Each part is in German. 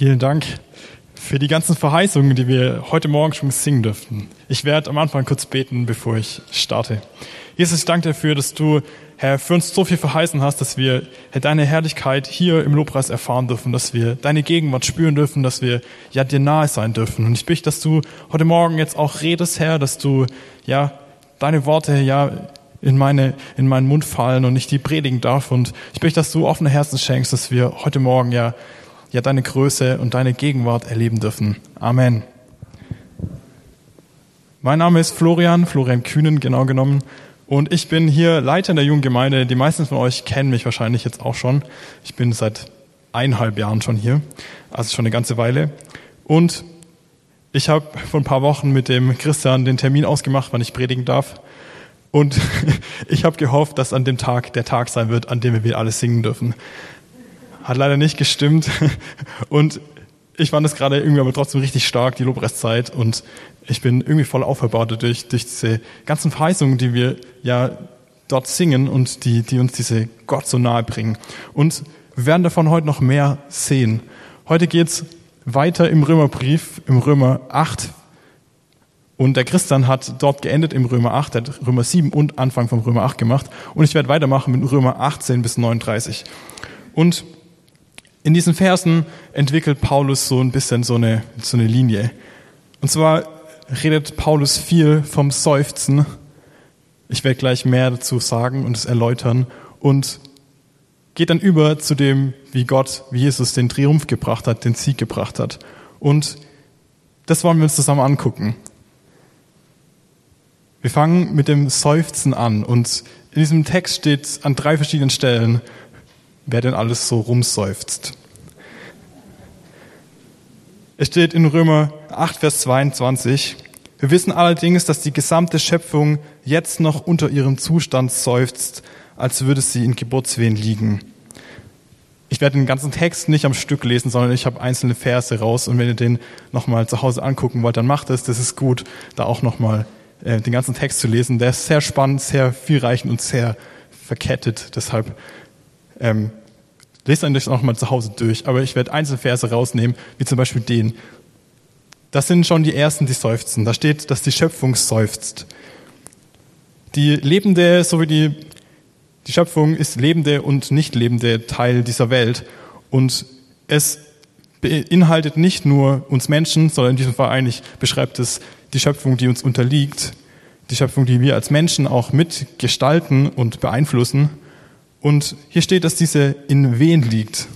Vielen Dank für die ganzen Verheißungen, die wir heute Morgen schon singen dürften. Ich werde am Anfang kurz beten, bevor ich starte. Jesus, ich danke dir dafür, dass du, Herr, für uns so viel verheißen hast, dass wir Herr, deine Herrlichkeit hier im Lobpreis erfahren dürfen, dass wir deine Gegenwart spüren dürfen, dass wir ja dir nahe sein dürfen. Und ich bitte, dass du heute Morgen jetzt auch redest, Herr, dass du ja deine Worte ja in, meine, in meinen Mund fallen und ich die predigen darf. Und ich bitte, dass du offene Herzen schenkst, dass wir heute Morgen ja, ja deine Größe und deine Gegenwart erleben dürfen. Amen. Mein Name ist Florian, Florian Kühnen genau genommen. Und ich bin hier Leiter in der jungen Gemeinde. Die meisten von euch kennen mich wahrscheinlich jetzt auch schon. Ich bin seit eineinhalb Jahren schon hier, also schon eine ganze Weile. Und ich habe vor ein paar Wochen mit dem Christian den Termin ausgemacht, wann ich predigen darf. Und ich habe gehofft, dass an dem Tag der Tag sein wird, an dem wir wieder alles singen dürfen. Hat leider nicht gestimmt. Und ich fand es gerade irgendwie aber trotzdem richtig stark, die Lobpreiszeit. Und ich bin irgendwie voll aufgebaut durch, durch diese ganzen Verheißungen, die wir ja dort singen und die, die uns diese Gott so nahe bringen. Und wir werden davon heute noch mehr sehen. Heute geht's weiter im Römerbrief, im Römer 8. Und der Christian hat dort geendet im Römer 8, der hat Römer 7 und Anfang vom Römer 8 gemacht. Und ich werde weitermachen mit Römer 18 bis 39. Und in diesen Versen entwickelt Paulus so ein bisschen so eine, so eine Linie. Und zwar redet Paulus viel vom Seufzen. Ich werde gleich mehr dazu sagen und es erläutern. Und geht dann über zu dem, wie Gott, wie Jesus den Triumph gebracht hat, den Sieg gebracht hat. Und das wollen wir uns zusammen angucken. Wir fangen mit dem Seufzen an und in diesem Text steht an drei verschiedenen Stellen, wer denn alles so rumseufzt. Es steht in Römer 8, Vers 22, wir wissen allerdings, dass die gesamte Schöpfung jetzt noch unter ihrem Zustand seufzt, als würde sie in Geburtswehen liegen. Ich werde den ganzen Text nicht am Stück lesen, sondern ich habe einzelne Verse raus. Und wenn ihr den nochmal zu Hause angucken wollt, dann macht es. Das ist gut, da auch nochmal äh, den ganzen Text zu lesen. Der ist sehr spannend, sehr vielreichend und sehr verkettet. Deshalb ähm, lest euch das nochmal zu Hause durch. Aber ich werde einzelne Verse rausnehmen, wie zum Beispiel den. Das sind schon die ersten, die seufzen. Da steht, dass die Schöpfung seufzt. Die lebende sowie die die Schöpfung ist lebende und nicht lebende Teil dieser Welt. Und es beinhaltet nicht nur uns Menschen, sondern in diesem Fall eigentlich beschreibt es die Schöpfung, die uns unterliegt, die Schöpfung, die wir als Menschen auch mitgestalten und beeinflussen. Und hier steht, dass diese in Wehen liegt,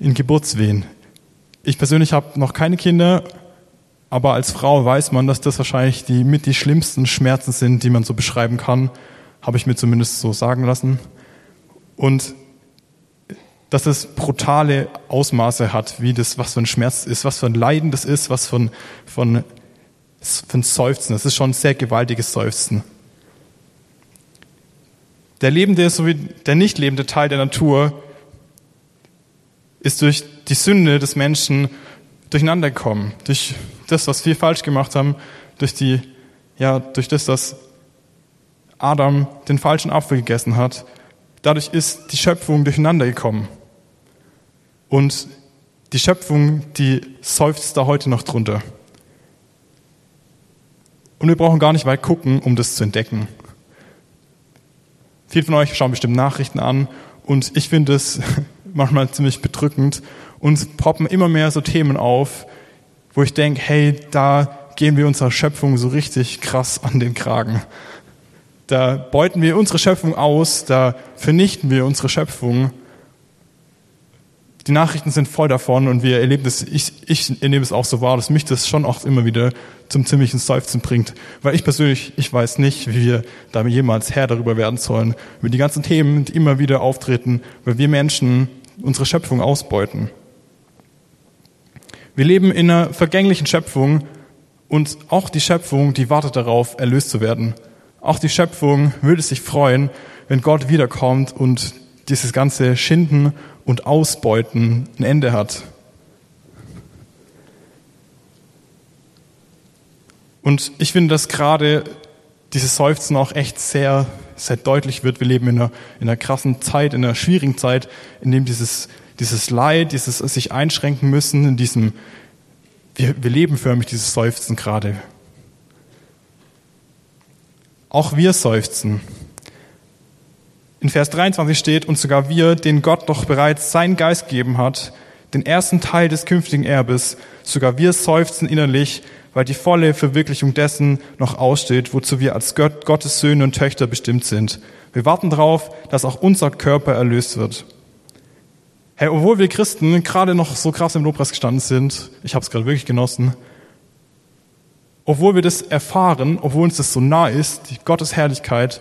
in Geburtswehen. Ich persönlich habe noch keine Kinder, aber als Frau weiß man, dass das wahrscheinlich die mit die schlimmsten Schmerzen sind, die man so beschreiben kann habe ich mir zumindest so sagen lassen. Und dass es brutale Ausmaße hat, wie das, was für ein Schmerz ist, was für ein Leiden das ist, was von, von, von Seufzen. Das ist schon ein sehr gewaltiges Seufzen. Der lebende sowie der nicht lebende Teil der Natur ist durch die Sünde des Menschen durcheinander gekommen. Durch das, was wir falsch gemacht haben, durch die, ja, durch das, dass Adam den falschen Apfel gegessen hat. Dadurch ist die Schöpfung durcheinander gekommen. Und die Schöpfung, die seufzt da heute noch drunter. Und wir brauchen gar nicht weit gucken, um das zu entdecken. Viele von euch schauen bestimmt Nachrichten an und ich finde es manchmal ziemlich bedrückend. Uns poppen immer mehr so Themen auf, wo ich denke, hey, da gehen wir unserer Schöpfung so richtig krass an den Kragen. Da beuten wir unsere Schöpfung aus, da vernichten wir unsere Schöpfung. Die Nachrichten sind voll davon und wir erleben das, ich, ich erlebe es auch so wahr, dass mich das schon auch immer wieder zum ziemlichen Seufzen bringt. Weil ich persönlich, ich weiß nicht, wie wir da jemals Herr darüber werden sollen. Über die ganzen Themen, die immer wieder auftreten, weil wir Menschen unsere Schöpfung ausbeuten. Wir leben in einer vergänglichen Schöpfung und auch die Schöpfung, die wartet darauf, erlöst zu werden. Auch die Schöpfung würde sich freuen, wenn Gott wiederkommt und dieses ganze Schinden und Ausbeuten ein Ende hat. Und ich finde, dass gerade dieses Seufzen auch echt sehr, sehr deutlich wird. Wir leben in einer, in einer krassen Zeit, in einer schwierigen Zeit, in dem dieses, dieses Leid, dieses sich einschränken müssen, in diesem, wir, wir leben förmlich dieses Seufzen gerade. Auch wir seufzen. In Vers 23 steht, und sogar wir, den Gott doch bereits seinen Geist gegeben hat, den ersten Teil des künftigen Erbes, sogar wir seufzen innerlich, weil die volle Verwirklichung dessen noch aussteht, wozu wir als Gott, Gottes Söhne und Töchter bestimmt sind. Wir warten darauf, dass auch unser Körper erlöst wird. Hey, obwohl wir Christen gerade noch so krass im Lobpreis gestanden sind, ich habe es gerade wirklich genossen, obwohl wir das erfahren, obwohl uns das so nah ist, die Gottes Herrlichkeit,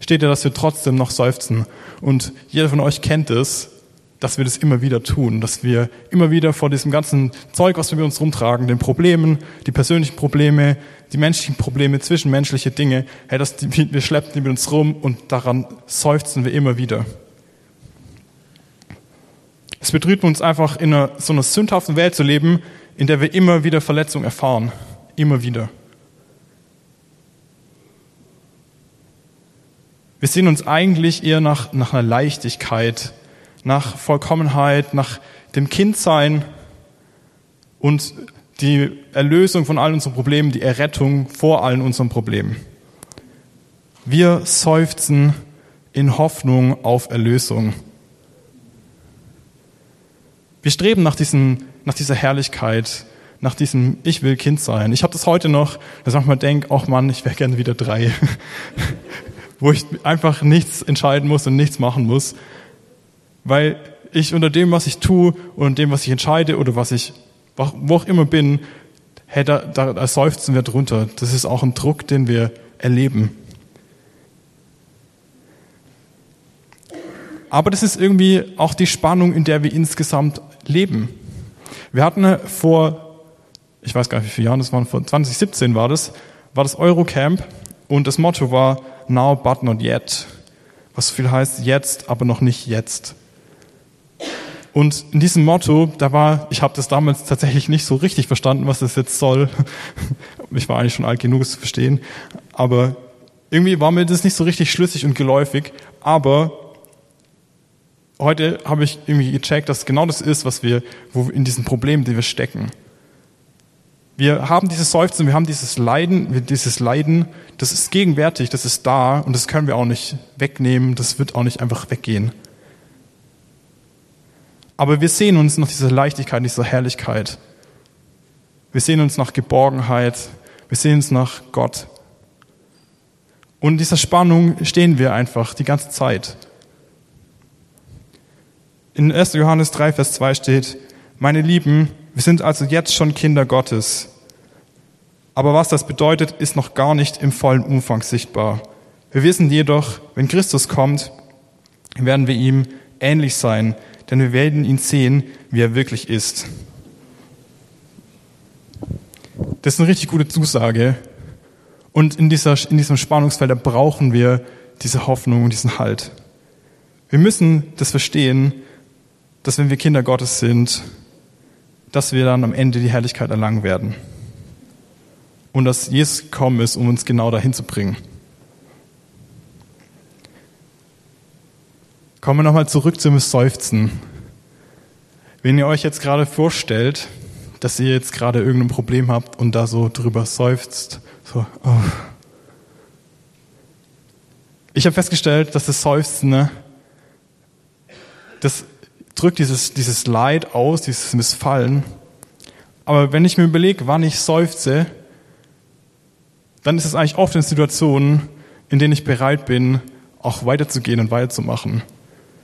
steht ja, dass wir trotzdem noch seufzen. Und jeder von euch kennt es, dass wir das immer wieder tun, dass wir immer wieder vor diesem ganzen Zeug, was wir mit uns rumtragen, den Problemen, die persönlichen Probleme, die menschlichen Probleme, zwischenmenschliche Dinge, hey, die, wir schleppen die mit uns rum und daran seufzen wir immer wieder. Es betrübt uns einfach in einer, so einer sündhaften Welt zu leben, in der wir immer wieder Verletzung erfahren. Immer wieder. Wir sehen uns eigentlich eher nach, nach einer Leichtigkeit, nach Vollkommenheit, nach dem Kindsein und die Erlösung von all unseren Problemen, die Errettung vor allen unseren Problemen. Wir seufzen in Hoffnung auf Erlösung. Wir streben nach, diesen, nach dieser Herrlichkeit, nach diesem Ich will Kind sein. Ich habe das heute noch, dass ich manchmal denke, ach Mann, ich wäre gerne wieder drei. Wo ich einfach nichts entscheiden muss und nichts machen muss, weil ich unter dem, was ich tue und dem, was ich entscheide oder was ich, wo auch immer bin, hey, da, da, da seufzen wir drunter. Das ist auch ein Druck, den wir erleben. Aber das ist irgendwie auch die Spannung, in der wir insgesamt leben. Wir hatten vor, ich weiß gar nicht, wie viele Jahren das waren, vor 2017 war das, war das Eurocamp und das Motto war Now but not yet. Was so viel heißt jetzt, aber noch nicht jetzt. Und in diesem Motto, da war, ich habe das damals tatsächlich nicht so richtig verstanden, was das jetzt soll. Ich war eigentlich schon alt genug, es zu verstehen. Aber irgendwie war mir das nicht so richtig schlüssig und geläufig. Aber heute habe ich irgendwie gecheckt, dass genau das ist, was wir, wo in diesen Problemen, die wir stecken. Wir haben dieses Seufzen, wir haben dieses Leiden, dieses Leiden, das ist gegenwärtig, das ist da und das können wir auch nicht wegnehmen, das wird auch nicht einfach weggehen. Aber wir sehen uns nach dieser Leichtigkeit, dieser Herrlichkeit. Wir sehen uns nach Geborgenheit. Wir sehen uns nach Gott. Und in dieser Spannung stehen wir einfach die ganze Zeit. In 1. Johannes 3, Vers 2 steht, meine Lieben, wir sind also jetzt schon Kinder Gottes. Aber was das bedeutet, ist noch gar nicht im vollen Umfang sichtbar. Wir wissen jedoch, wenn Christus kommt, werden wir ihm ähnlich sein, denn wir werden ihn sehen, wie er wirklich ist. Das ist eine richtig gute Zusage. Und in, dieser, in diesem Spannungsfeld, brauchen wir diese Hoffnung und diesen Halt. Wir müssen das verstehen, dass wenn wir Kinder Gottes sind, dass wir dann am Ende die Herrlichkeit erlangen werden. Und dass Jesus gekommen ist, um uns genau dahin zu bringen. Kommen wir nochmal zurück zum Seufzen. Wenn ihr euch jetzt gerade vorstellt, dass ihr jetzt gerade irgendein Problem habt und da so drüber seufzt, so, oh. Ich habe festgestellt, dass das Seufzen, ne, das drückt dieses, dieses Leid aus, dieses Missfallen. Aber wenn ich mir überlege, wann ich seufze, dann ist es eigentlich oft in Situationen, in denen ich bereit bin, auch weiterzugehen und weiterzumachen.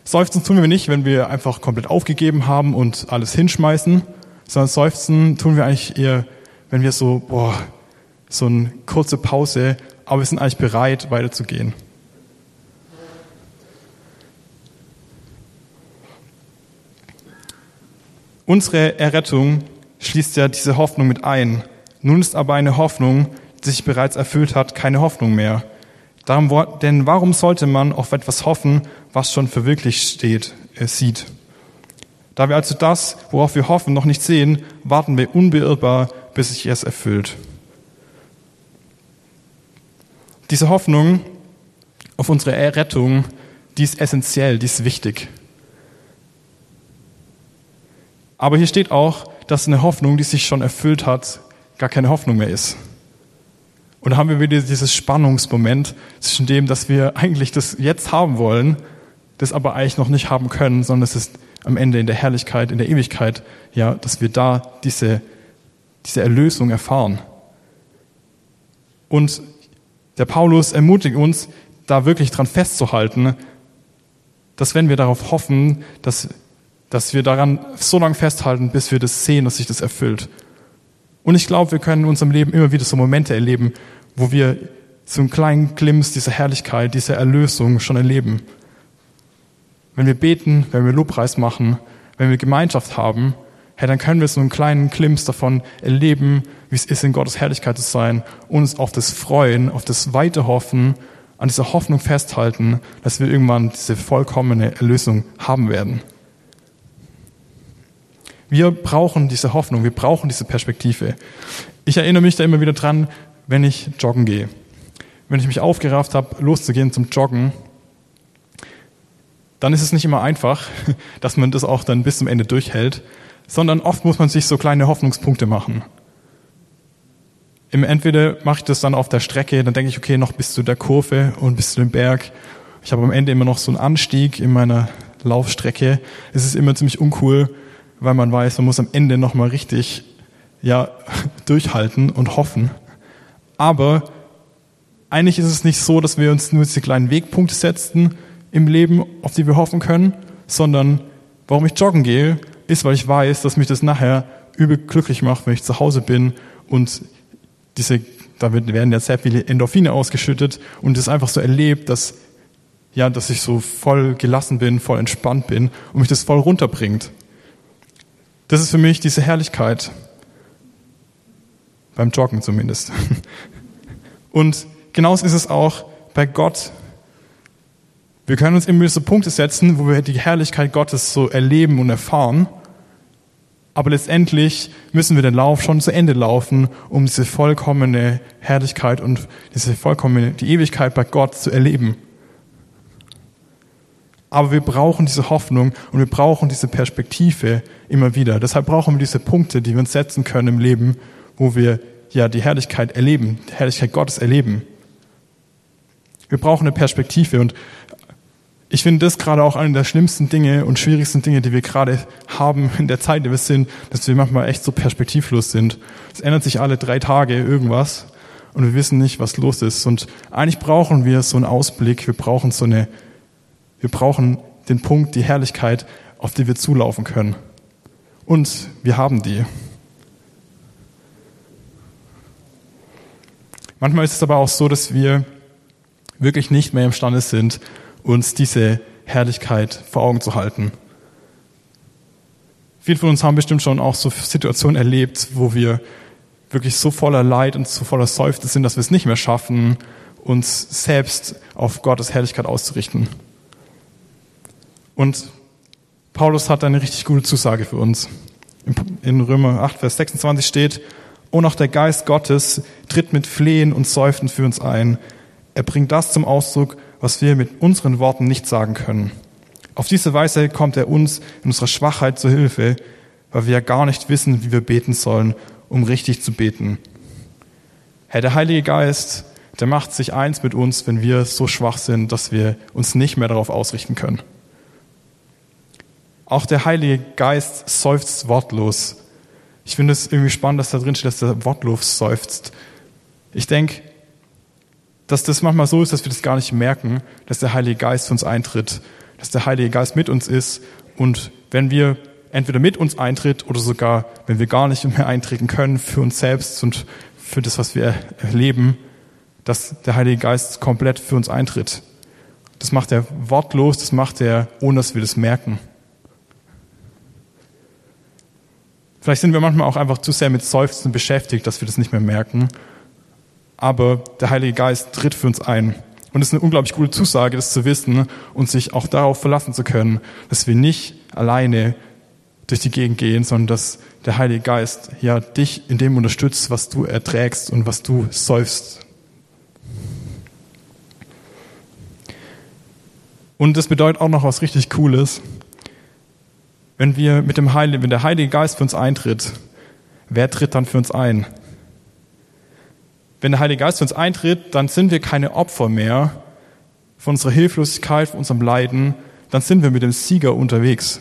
Seufzen tun wir nicht, wenn wir einfach komplett aufgegeben haben und alles hinschmeißen, sondern seufzen tun wir eigentlich eher, wenn wir so, boah, so eine kurze Pause, aber wir sind eigentlich bereit, weiterzugehen. Unsere Errettung schließt ja diese Hoffnung mit ein. Nun ist aber eine Hoffnung, die sich bereits erfüllt hat, keine Hoffnung mehr. Darum, denn warum sollte man auf etwas hoffen, was schon verwirklicht steht, äh, sieht? Da wir also das, worauf wir hoffen, noch nicht sehen, warten wir unbeirrbar, bis sich es erfüllt. Diese Hoffnung auf unsere Errettung, die ist essentiell, die ist wichtig. Aber hier steht auch, dass eine Hoffnung, die sich schon erfüllt hat, gar keine Hoffnung mehr ist. Und da haben wir wieder dieses Spannungsmoment zwischen dem, dass wir eigentlich das jetzt haben wollen, das aber eigentlich noch nicht haben können, sondern es ist am Ende in der Herrlichkeit, in der Ewigkeit, ja, dass wir da diese, diese Erlösung erfahren. Und der Paulus ermutigt uns, da wirklich dran festzuhalten, dass wenn wir darauf hoffen, dass, dass wir daran so lange festhalten, bis wir das sehen, dass sich das erfüllt. Und ich glaube, wir können in unserem Leben immer wieder so Momente erleben, wo wir so einen kleinen Glimps dieser Herrlichkeit, dieser Erlösung schon erleben. Wenn wir beten, wenn wir Lobpreis machen, wenn wir Gemeinschaft haben, hey, dann können wir so einen kleinen Glimps davon erleben, wie es ist, in Gottes Herrlichkeit zu sein, uns auf das Freuen, auf das weite Hoffen, an dieser Hoffnung festhalten, dass wir irgendwann diese vollkommene Erlösung haben werden. Wir brauchen diese Hoffnung, wir brauchen diese Perspektive. Ich erinnere mich da immer wieder dran, wenn ich joggen gehe. Wenn ich mich aufgerafft habe, loszugehen zum Joggen, dann ist es nicht immer einfach, dass man das auch dann bis zum Ende durchhält, sondern oft muss man sich so kleine Hoffnungspunkte machen. Im Entweder mache ich das dann auf der Strecke, dann denke ich, okay, noch bis zu der Kurve und bis zu dem Berg. Ich habe am Ende immer noch so einen Anstieg in meiner Laufstrecke. Es ist immer ziemlich uncool, weil man weiß, man muss am Ende nochmal richtig ja, durchhalten und hoffen. Aber eigentlich ist es nicht so, dass wir uns nur diese kleinen Wegpunkte setzen im Leben, auf die wir hoffen können, sondern warum ich joggen gehe, ist, weil ich weiß, dass mich das nachher übel glücklich macht, wenn ich zu Hause bin und diese, da werden ja sehr viele Endorphine ausgeschüttet und es einfach so erlebt, dass, ja, dass ich so voll gelassen bin, voll entspannt bin und mich das voll runterbringt. Das ist für mich diese Herrlichkeit. Beim Joggen zumindest. Und genauso ist es auch bei Gott. Wir können uns immer so Punkte setzen, wo wir die Herrlichkeit Gottes so erleben und erfahren. Aber letztendlich müssen wir den Lauf schon zu Ende laufen, um diese vollkommene Herrlichkeit und diese vollkommene, die Ewigkeit bei Gott zu erleben. Aber wir brauchen diese Hoffnung und wir brauchen diese Perspektive immer wieder. Deshalb brauchen wir diese Punkte, die wir uns setzen können im Leben, wo wir ja die Herrlichkeit erleben, die Herrlichkeit Gottes erleben. Wir brauchen eine Perspektive und ich finde das gerade auch eine der schlimmsten Dinge und schwierigsten Dinge, die wir gerade haben in der Zeit, in der wir sind, dass wir manchmal echt so perspektivlos sind. Es ändert sich alle drei Tage irgendwas und wir wissen nicht, was los ist. Und eigentlich brauchen wir so einen Ausblick, wir brauchen so eine, wir brauchen den Punkt, die Herrlichkeit, auf die wir zulaufen können. Und wir haben die. Manchmal ist es aber auch so, dass wir wirklich nicht mehr imstande sind, uns diese Herrlichkeit vor Augen zu halten. Viele von uns haben bestimmt schon auch so Situationen erlebt, wo wir wirklich so voller Leid und so voller Seufzen sind, dass wir es nicht mehr schaffen, uns selbst auf Gottes Herrlichkeit auszurichten. Und Paulus hat eine richtig gute Zusage für uns. In Römer 8, Vers 26 steht, und auch der Geist Gottes tritt mit Flehen und Seufzen für uns ein. Er bringt das zum Ausdruck, was wir mit unseren Worten nicht sagen können. Auf diese Weise kommt er uns in unserer Schwachheit zu Hilfe, weil wir ja gar nicht wissen, wie wir beten sollen, um richtig zu beten. Herr, der Heilige Geist, der macht sich eins mit uns, wenn wir so schwach sind, dass wir uns nicht mehr darauf ausrichten können. Auch der Heilige Geist seufzt wortlos, ich finde es irgendwie spannend, dass da drin steht, dass der wortlos seufzt. Ich denke, dass das manchmal so ist, dass wir das gar nicht merken, dass der Heilige Geist für uns eintritt, dass der Heilige Geist mit uns ist und wenn wir entweder mit uns eintritt oder sogar, wenn wir gar nicht mehr eintreten können für uns selbst und für das, was wir erleben, dass der Heilige Geist komplett für uns eintritt. Das macht er wortlos, das macht er, ohne dass wir das merken. Vielleicht sind wir manchmal auch einfach zu sehr mit Seufzen beschäftigt, dass wir das nicht mehr merken. Aber der Heilige Geist tritt für uns ein. Und es ist eine unglaublich gute Zusage, das zu wissen und sich auch darauf verlassen zu können, dass wir nicht alleine durch die Gegend gehen, sondern dass der Heilige Geist ja dich in dem unterstützt, was du erträgst und was du seufst. Und das bedeutet auch noch was richtig Cooles. Wenn wir mit dem Heiligen, wenn der Heilige Geist für uns eintritt, wer tritt dann für uns ein? Wenn der Heilige Geist für uns eintritt, dann sind wir keine Opfer mehr von unserer Hilflosigkeit, von unserem Leiden, dann sind wir mit dem Sieger unterwegs.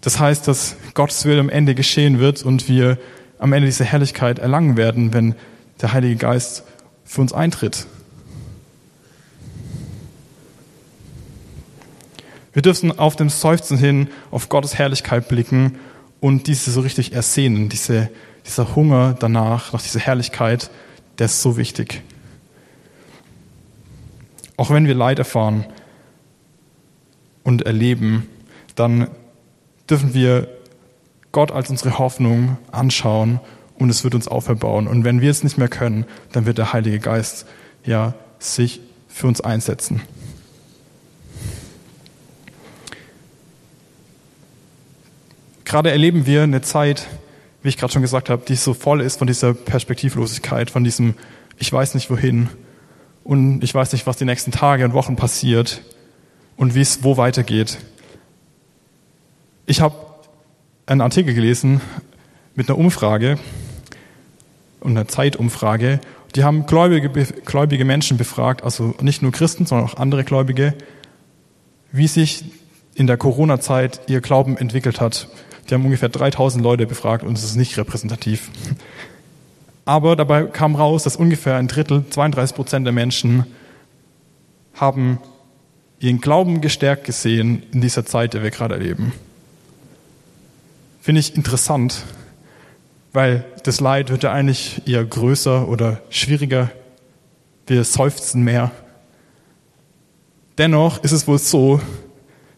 Das heißt, dass Gottes Wille am Ende geschehen wird und wir am Ende diese Herrlichkeit erlangen werden, wenn der Heilige Geist für uns eintritt. Wir dürfen auf dem Seufzen hin auf Gottes Herrlichkeit blicken und diese so richtig ersehnen, diese, dieser Hunger danach, nach dieser Herrlichkeit, der ist so wichtig. Auch wenn wir Leid erfahren und erleben, dann dürfen wir Gott als unsere Hoffnung anschauen und es wird uns auferbauen. Und wenn wir es nicht mehr können, dann wird der Heilige Geist ja sich für uns einsetzen. Gerade erleben wir eine Zeit, wie ich gerade schon gesagt habe, die so voll ist von dieser Perspektivlosigkeit, von diesem Ich weiß nicht wohin und ich weiß nicht, was die nächsten Tage und Wochen passiert und wie es wo weitergeht. Ich habe einen Artikel gelesen mit einer Umfrage und einer Zeitumfrage. Die haben gläubige, gläubige Menschen befragt, also nicht nur Christen, sondern auch andere Gläubige, wie sich in der Corona-Zeit ihr Glauben entwickelt hat. Die haben ungefähr 3000 Leute befragt und es ist nicht repräsentativ. Aber dabei kam raus, dass ungefähr ein Drittel, 32 Prozent der Menschen haben ihren Glauben gestärkt gesehen in dieser Zeit, der wir gerade erleben. Finde ich interessant, weil das Leid wird ja eigentlich eher größer oder schwieriger. Wir seufzen mehr. Dennoch ist es wohl so,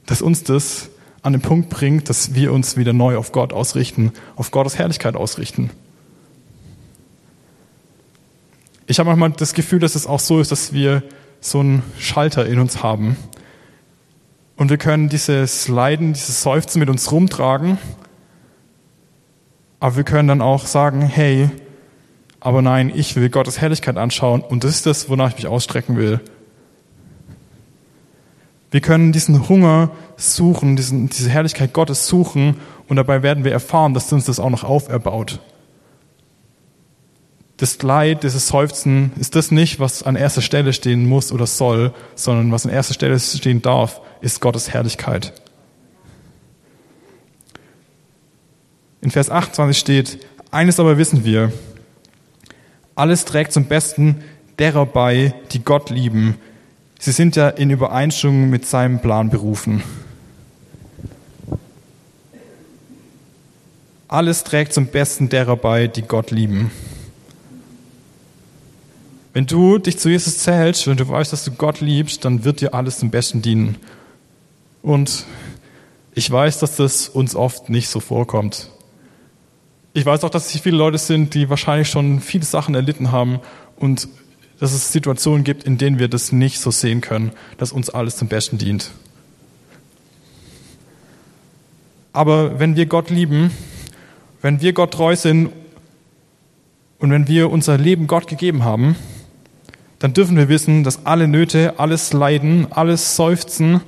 dass uns das an den Punkt bringt, dass wir uns wieder neu auf Gott ausrichten, auf Gottes Herrlichkeit ausrichten. Ich habe manchmal das Gefühl, dass es auch so ist, dass wir so einen Schalter in uns haben. Und wir können dieses Leiden, dieses Seufzen mit uns rumtragen aber wir können dann auch sagen, hey, aber nein, ich will Gottes Herrlichkeit anschauen und das ist das, wonach ich mich ausstrecken will. Wir können diesen Hunger suchen, diesen, diese Herrlichkeit Gottes suchen und dabei werden wir erfahren, dass uns das auch noch auferbaut. Das Leid, dieses Seufzen ist das nicht, was an erster Stelle stehen muss oder soll, sondern was an erster Stelle stehen darf, ist Gottes Herrlichkeit. In Vers 28 steht, eines aber wissen wir, alles trägt zum Besten derer bei, die Gott lieben. Sie sind ja in Übereinstimmung mit seinem Plan berufen. Alles trägt zum Besten derer bei, die Gott lieben. Wenn du dich zu Jesus zählst, wenn du weißt, dass du Gott liebst, dann wird dir alles zum Besten dienen. Und ich weiß, dass das uns oft nicht so vorkommt. Ich weiß auch, dass es viele Leute sind, die wahrscheinlich schon viele Sachen erlitten haben und dass es Situationen gibt, in denen wir das nicht so sehen können, dass uns alles zum Besten dient. Aber wenn wir Gott lieben, wenn wir Gott treu sind und wenn wir unser Leben Gott gegeben haben, dann dürfen wir wissen, dass alle Nöte, alles Leiden, alles Seufzen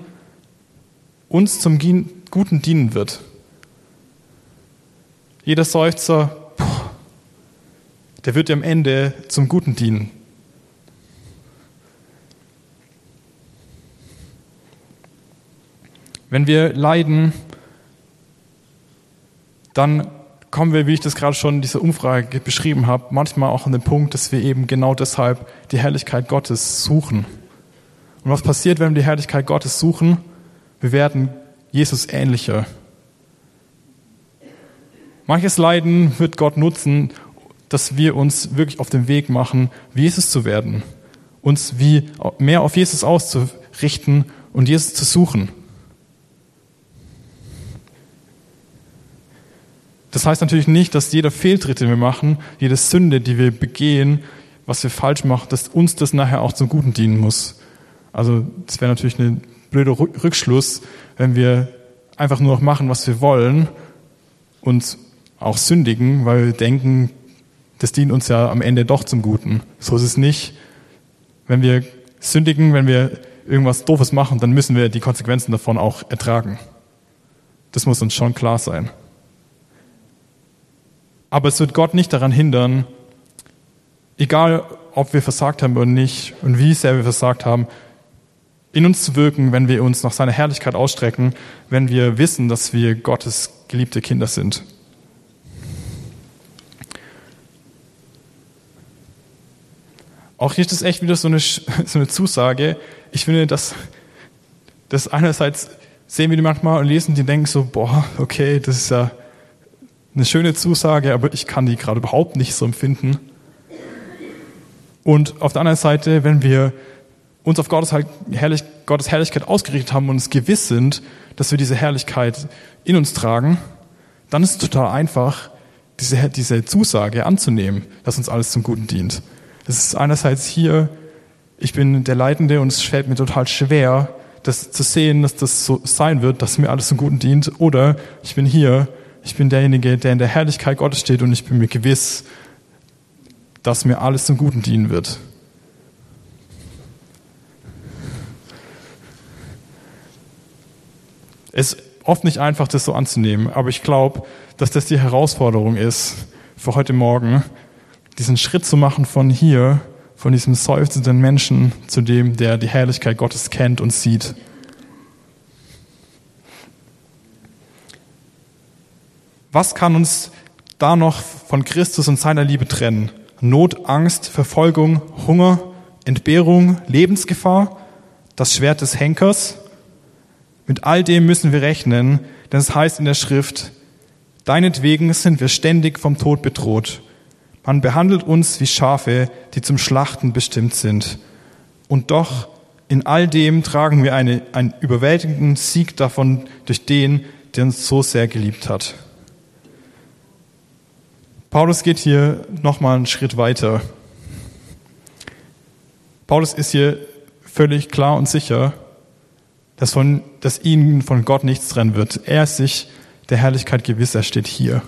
uns zum Guten dienen wird. Jeder Seufzer, der wird am Ende zum Guten dienen. Wenn wir leiden, dann kommen wir, wie ich das gerade schon in dieser Umfrage beschrieben habe, manchmal auch an den Punkt, dass wir eben genau deshalb die Herrlichkeit Gottes suchen. Und was passiert, wenn wir die Herrlichkeit Gottes suchen? Wir werden Jesus ähnlicher. Manches Leiden wird Gott nutzen, dass wir uns wirklich auf den Weg machen, wie Jesus zu werden, uns wie mehr auf Jesus auszurichten und Jesus zu suchen. Das heißt natürlich nicht, dass jeder Fehltritt, den wir machen, jede Sünde, die wir begehen, was wir falsch machen, dass uns das nachher auch zum Guten dienen muss. Also das wäre natürlich ein blöder Rückschluss, wenn wir einfach nur noch machen, was wir wollen und auch sündigen, weil wir denken, das dient uns ja am Ende doch zum Guten. So ist es nicht. Wenn wir sündigen, wenn wir irgendwas Doofes machen, dann müssen wir die Konsequenzen davon auch ertragen. Das muss uns schon klar sein. Aber es wird Gott nicht daran hindern, egal ob wir versagt haben oder nicht und wie sehr wir versagt haben, in uns zu wirken, wenn wir uns nach seiner Herrlichkeit ausstrecken, wenn wir wissen, dass wir Gottes geliebte Kinder sind. Auch hier ist es echt wieder so eine, so eine Zusage. Ich finde, dass das einerseits sehen wir die manchmal und lesen die denken so, boah, okay, das ist ja eine schöne Zusage, aber ich kann die gerade überhaupt nicht so empfinden. Und auf der anderen Seite, wenn wir uns auf Gottes, Herrlich Gottes Herrlichkeit ausgerichtet haben und uns gewiss sind, dass wir diese Herrlichkeit in uns tragen, dann ist es total einfach, diese, diese Zusage anzunehmen, dass uns alles zum Guten dient. Es ist einerseits hier, ich bin der Leitende und es fällt mir total schwer, das zu sehen, dass das so sein wird, dass mir alles zum Guten dient. Oder ich bin hier, ich bin derjenige, der in der Herrlichkeit Gottes steht und ich bin mir gewiss, dass mir alles zum Guten dienen wird. Es ist oft nicht einfach, das so anzunehmen, aber ich glaube, dass das die Herausforderung ist für heute Morgen, diesen Schritt zu machen von hier, von diesem seufzenden Menschen zu dem, der die Herrlichkeit Gottes kennt und sieht. Was kann uns da noch von Christus und seiner Liebe trennen? Not, Angst, Verfolgung, Hunger, Entbehrung, Lebensgefahr, das Schwert des Henkers? Mit all dem müssen wir rechnen, denn es heißt in der Schrift, deinetwegen sind wir ständig vom Tod bedroht. Man behandelt uns wie Schafe, die zum Schlachten bestimmt sind. Und doch in all dem tragen wir eine, einen überwältigenden Sieg davon durch den, der uns so sehr geliebt hat. Paulus geht hier nochmal einen Schritt weiter. Paulus ist hier völlig klar und sicher, dass, von, dass ihn von Gott nichts trennen wird. Er ist sich der Herrlichkeit gewiss, er steht hier.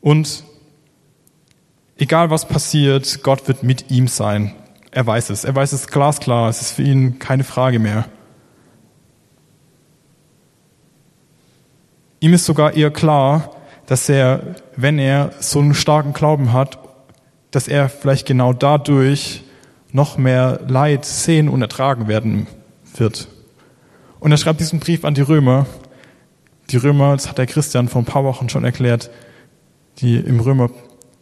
Und egal was passiert, Gott wird mit ihm sein. Er weiß es. Er weiß es glasklar. Es ist für ihn keine Frage mehr. Ihm ist sogar eher klar, dass er, wenn er so einen starken Glauben hat, dass er vielleicht genau dadurch noch mehr Leid sehen und ertragen werden wird. Und er schreibt diesen Brief an die Römer. Die Römer, das hat der Christian vor ein paar Wochen schon erklärt, die im Römer,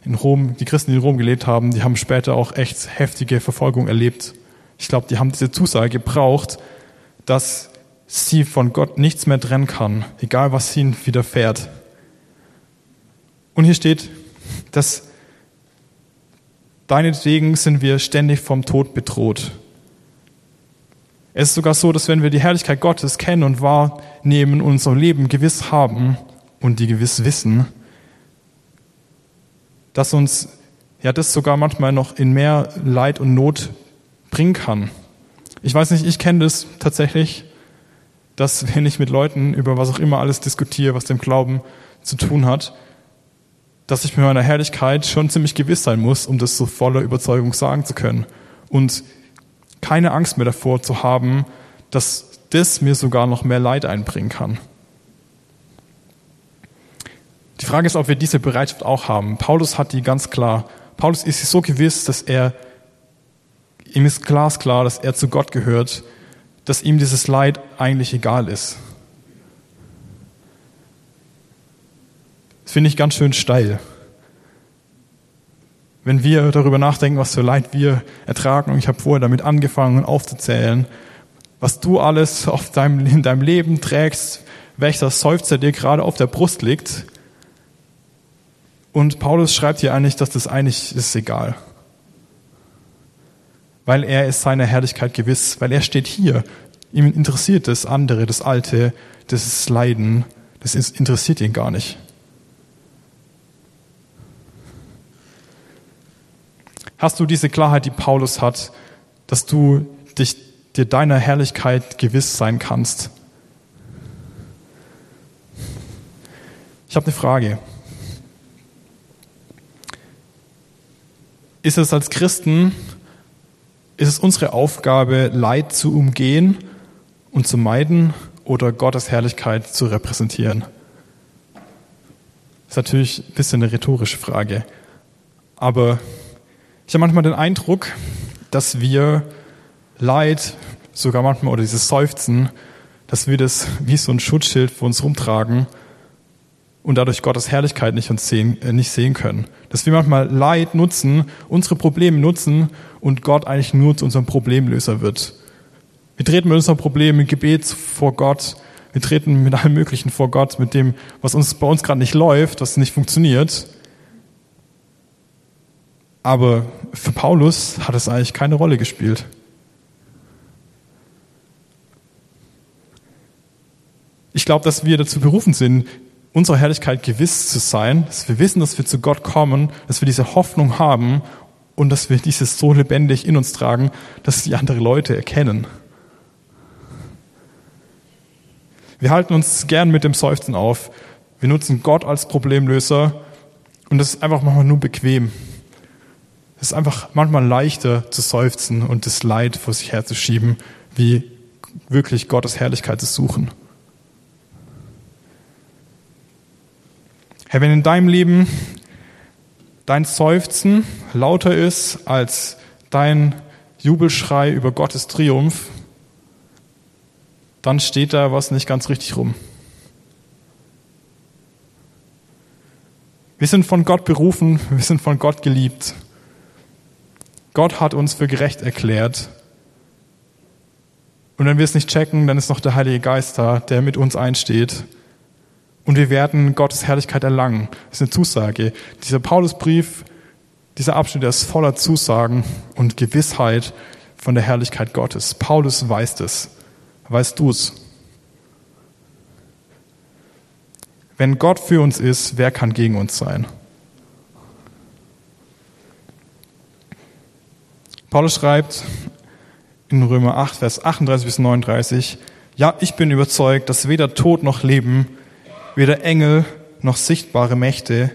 in Rom, die Christen, die in Rom gelebt haben, die haben später auch echt heftige Verfolgung erlebt. Ich glaube, die haben diese Zusage gebraucht, dass sie von Gott nichts mehr trennen kann, egal was ihnen widerfährt. Und hier steht, dass deinetwegen sind wir ständig vom Tod bedroht. Es ist sogar so, dass wenn wir die Herrlichkeit Gottes kennen und wahrnehmen unser Leben gewiss haben und die gewiss wissen, dass uns ja das sogar manchmal noch in mehr Leid und Not bringen kann. Ich weiß nicht, ich kenne das tatsächlich, dass wenn ich mit Leuten über was auch immer alles diskutiere, was dem Glauben zu tun hat, dass ich mit meiner Herrlichkeit schon ziemlich gewiss sein muss, um das so voller Überzeugung sagen zu können. Und keine Angst mehr davor zu haben, dass das mir sogar noch mehr Leid einbringen kann. Die Frage ist, ob wir diese Bereitschaft auch haben. Paulus hat die ganz klar. Paulus ist sich so gewiss, dass er, ihm ist glasklar, dass er zu Gott gehört, dass ihm dieses Leid eigentlich egal ist. Das finde ich ganz schön steil. Wenn wir darüber nachdenken, was für Leid wir ertragen, und ich habe vorher damit angefangen aufzuzählen, was du alles auf deinem, in deinem Leben trägst, welcher Seufzer dir gerade auf der Brust liegt, und Paulus schreibt hier eigentlich, dass das eigentlich ist egal. Weil er ist seiner Herrlichkeit gewiss, weil er steht hier. Ihm interessiert das andere, das Alte, das Leiden, das interessiert ihn gar nicht. Hast du diese Klarheit, die Paulus hat, dass du dich, dir deiner Herrlichkeit gewiss sein kannst? Ich habe eine Frage. ist es als Christen Ist es unsere Aufgabe, Leid zu umgehen und zu meiden oder Gottes Herrlichkeit zu repräsentieren? Das ist natürlich ein bisschen eine rhetorische Frage. Aber ich habe manchmal den Eindruck, dass wir Leid, sogar manchmal, oder dieses Seufzen, dass wir das wie so ein Schutzschild für uns rumtragen und dadurch Gottes Herrlichkeit nicht, uns sehen, äh, nicht sehen können. Dass wir manchmal Leid nutzen, unsere Probleme nutzen und Gott eigentlich nur zu unserem Problemlöser wird. Wir treten mit unserem Problem im Gebet vor Gott, wir treten mit allem Möglichen vor Gott, mit dem, was uns bei uns gerade nicht läuft, was nicht funktioniert. Aber für Paulus hat es eigentlich keine Rolle gespielt. Ich glaube, dass wir dazu berufen sind, unserer Herrlichkeit gewiss zu sein, dass wir wissen, dass wir zu Gott kommen, dass wir diese Hoffnung haben und dass wir dieses so lebendig in uns tragen, dass die andere Leute erkennen. Wir halten uns gern mit dem Seufzen auf. Wir nutzen Gott als Problemlöser und das ist einfach manchmal nur bequem. Es ist einfach manchmal leichter zu seufzen und das Leid vor sich herzuschieben, wie wirklich Gottes Herrlichkeit zu suchen. Herr, wenn in deinem Leben dein Seufzen lauter ist als dein Jubelschrei über Gottes Triumph, dann steht da was nicht ganz richtig rum. Wir sind von Gott berufen, wir sind von Gott geliebt. Gott hat uns für gerecht erklärt. Und wenn wir es nicht checken, dann ist noch der Heilige Geist da, der mit uns einsteht und wir werden Gottes Herrlichkeit erlangen. Das ist eine Zusage. Dieser Paulusbrief, dieser Abschnitt, der ist voller Zusagen und Gewissheit von der Herrlichkeit Gottes. Paulus weiß es. Weißt du es? Wenn Gott für uns ist, wer kann gegen uns sein? Paulus schreibt in Römer 8, Vers 38 bis 39, ja, ich bin überzeugt, dass weder Tod noch Leben, weder Engel noch sichtbare Mächte,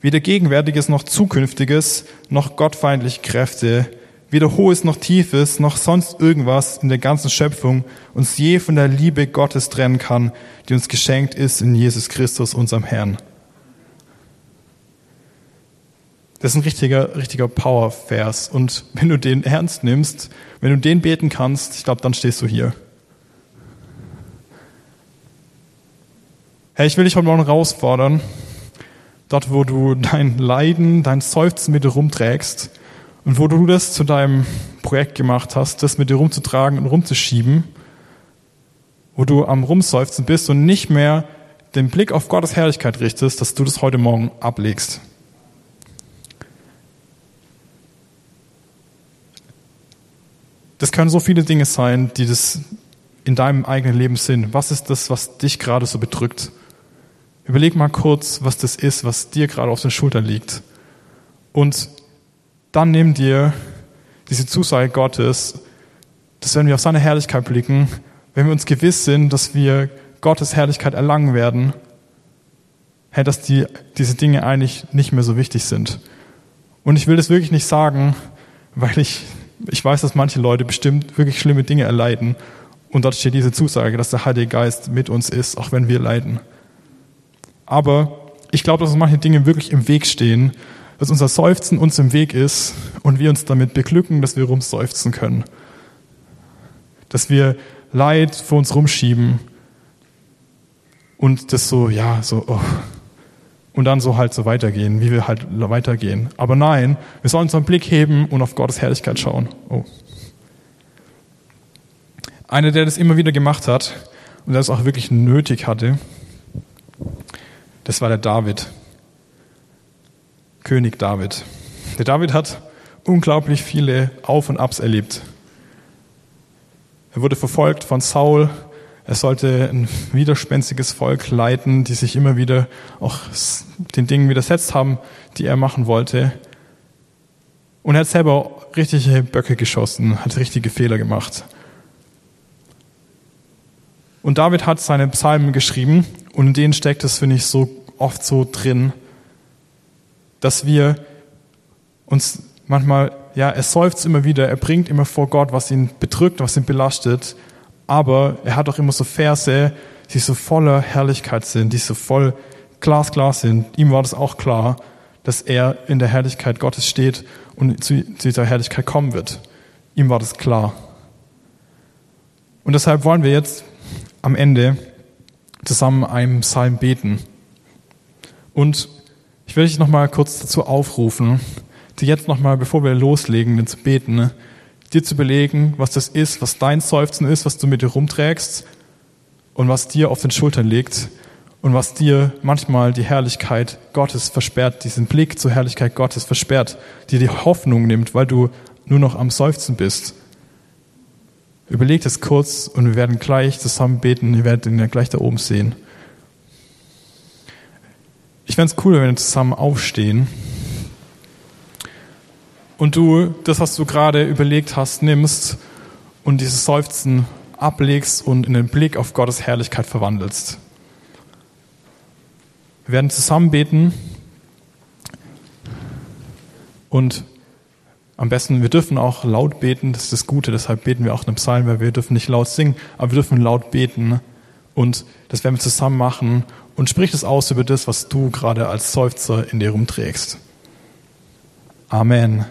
weder Gegenwärtiges noch Zukünftiges, noch gottfeindliche Kräfte, weder Hohes noch Tiefes, noch sonst irgendwas in der ganzen Schöpfung uns je von der Liebe Gottes trennen kann, die uns geschenkt ist in Jesus Christus, unserem Herrn. Das ist ein richtiger, richtiger Power-Vers. Und wenn du den ernst nimmst, wenn du den beten kannst, ich glaube, dann stehst du hier. Herr, ich will dich heute Morgen herausfordern, dort wo du dein Leiden, dein Seufzen mit dir rumträgst und wo du das zu deinem Projekt gemacht hast, das mit dir rumzutragen und rumzuschieben, wo du am Rumseufzen bist und nicht mehr den Blick auf Gottes Herrlichkeit richtest, dass du das heute Morgen ablegst. Das können so viele Dinge sein, die das in deinem eigenen Leben sind. Was ist das, was dich gerade so bedrückt? Überleg mal kurz, was das ist, was dir gerade auf den Schultern liegt. Und dann nimm dir diese Zusage Gottes, dass wenn wir auf seine Herrlichkeit blicken, wenn wir uns gewiss sind, dass wir Gottes Herrlichkeit erlangen werden, dass die, diese Dinge eigentlich nicht mehr so wichtig sind. Und ich will das wirklich nicht sagen, weil ich, ich weiß, dass manche Leute bestimmt wirklich schlimme Dinge erleiden. Und dort steht diese Zusage, dass der Heilige Geist mit uns ist, auch wenn wir leiden. Aber ich glaube, dass uns manche Dinge wirklich im Weg stehen, dass unser Seufzen uns im Weg ist und wir uns damit beglücken, dass wir rumseufzen können. Dass wir Leid vor uns rumschieben und das so, ja, so, oh. Und dann so halt so weitergehen, wie wir halt weitergehen. Aber nein, wir sollen unseren Blick heben und auf Gottes Herrlichkeit schauen. Oh. Einer, der das immer wieder gemacht hat und der es auch wirklich nötig hatte, das war der David. König David. Der David hat unglaublich viele Auf und Abs erlebt. Er wurde verfolgt von Saul. Er sollte ein widerspenstiges Volk leiten, die sich immer wieder auch den Dingen widersetzt haben, die er machen wollte. Und er hat selber richtige Böcke geschossen, hat richtige Fehler gemacht. Und David hat seine Psalmen geschrieben und in denen steckt es, finde ich, so oft so drin, dass wir uns manchmal ja, er seufzt immer wieder, er bringt immer vor Gott, was ihn bedrückt, was ihn belastet, aber er hat auch immer so Verse, die so voller Herrlichkeit sind, die so voll glasklar sind. Ihm war das auch klar, dass er in der Herrlichkeit Gottes steht und zu dieser Herrlichkeit kommen wird. Ihm war das klar. Und deshalb wollen wir jetzt am Ende zusammen einen Psalm beten. Und ich will dich nochmal kurz dazu aufrufen, dir jetzt nochmal, bevor wir loslegen, zu beten, dir zu belegen, was das ist, was dein Seufzen ist, was du mit dir rumträgst und was dir auf den Schultern liegt und was dir manchmal die Herrlichkeit Gottes versperrt, diesen Blick zur Herrlichkeit Gottes versperrt, dir die Hoffnung nimmt, weil du nur noch am Seufzen bist. Überleg das kurz und wir werden gleich zusammen beten, ihr werdet ihn ja gleich da oben sehen. Ich fände es cool, wenn wir zusammen aufstehen und du das, was du gerade überlegt hast, nimmst und dieses Seufzen ablegst und in den Blick auf Gottes Herrlichkeit verwandelst. Wir werden zusammen beten und am besten, wir dürfen auch laut beten, das ist das Gute, deshalb beten wir auch einen Psalm, weil wir dürfen nicht laut singen, aber wir dürfen laut beten und das werden wir zusammen machen und sprich es aus über das, was du gerade als Seufzer in dir rumträgst. Amen.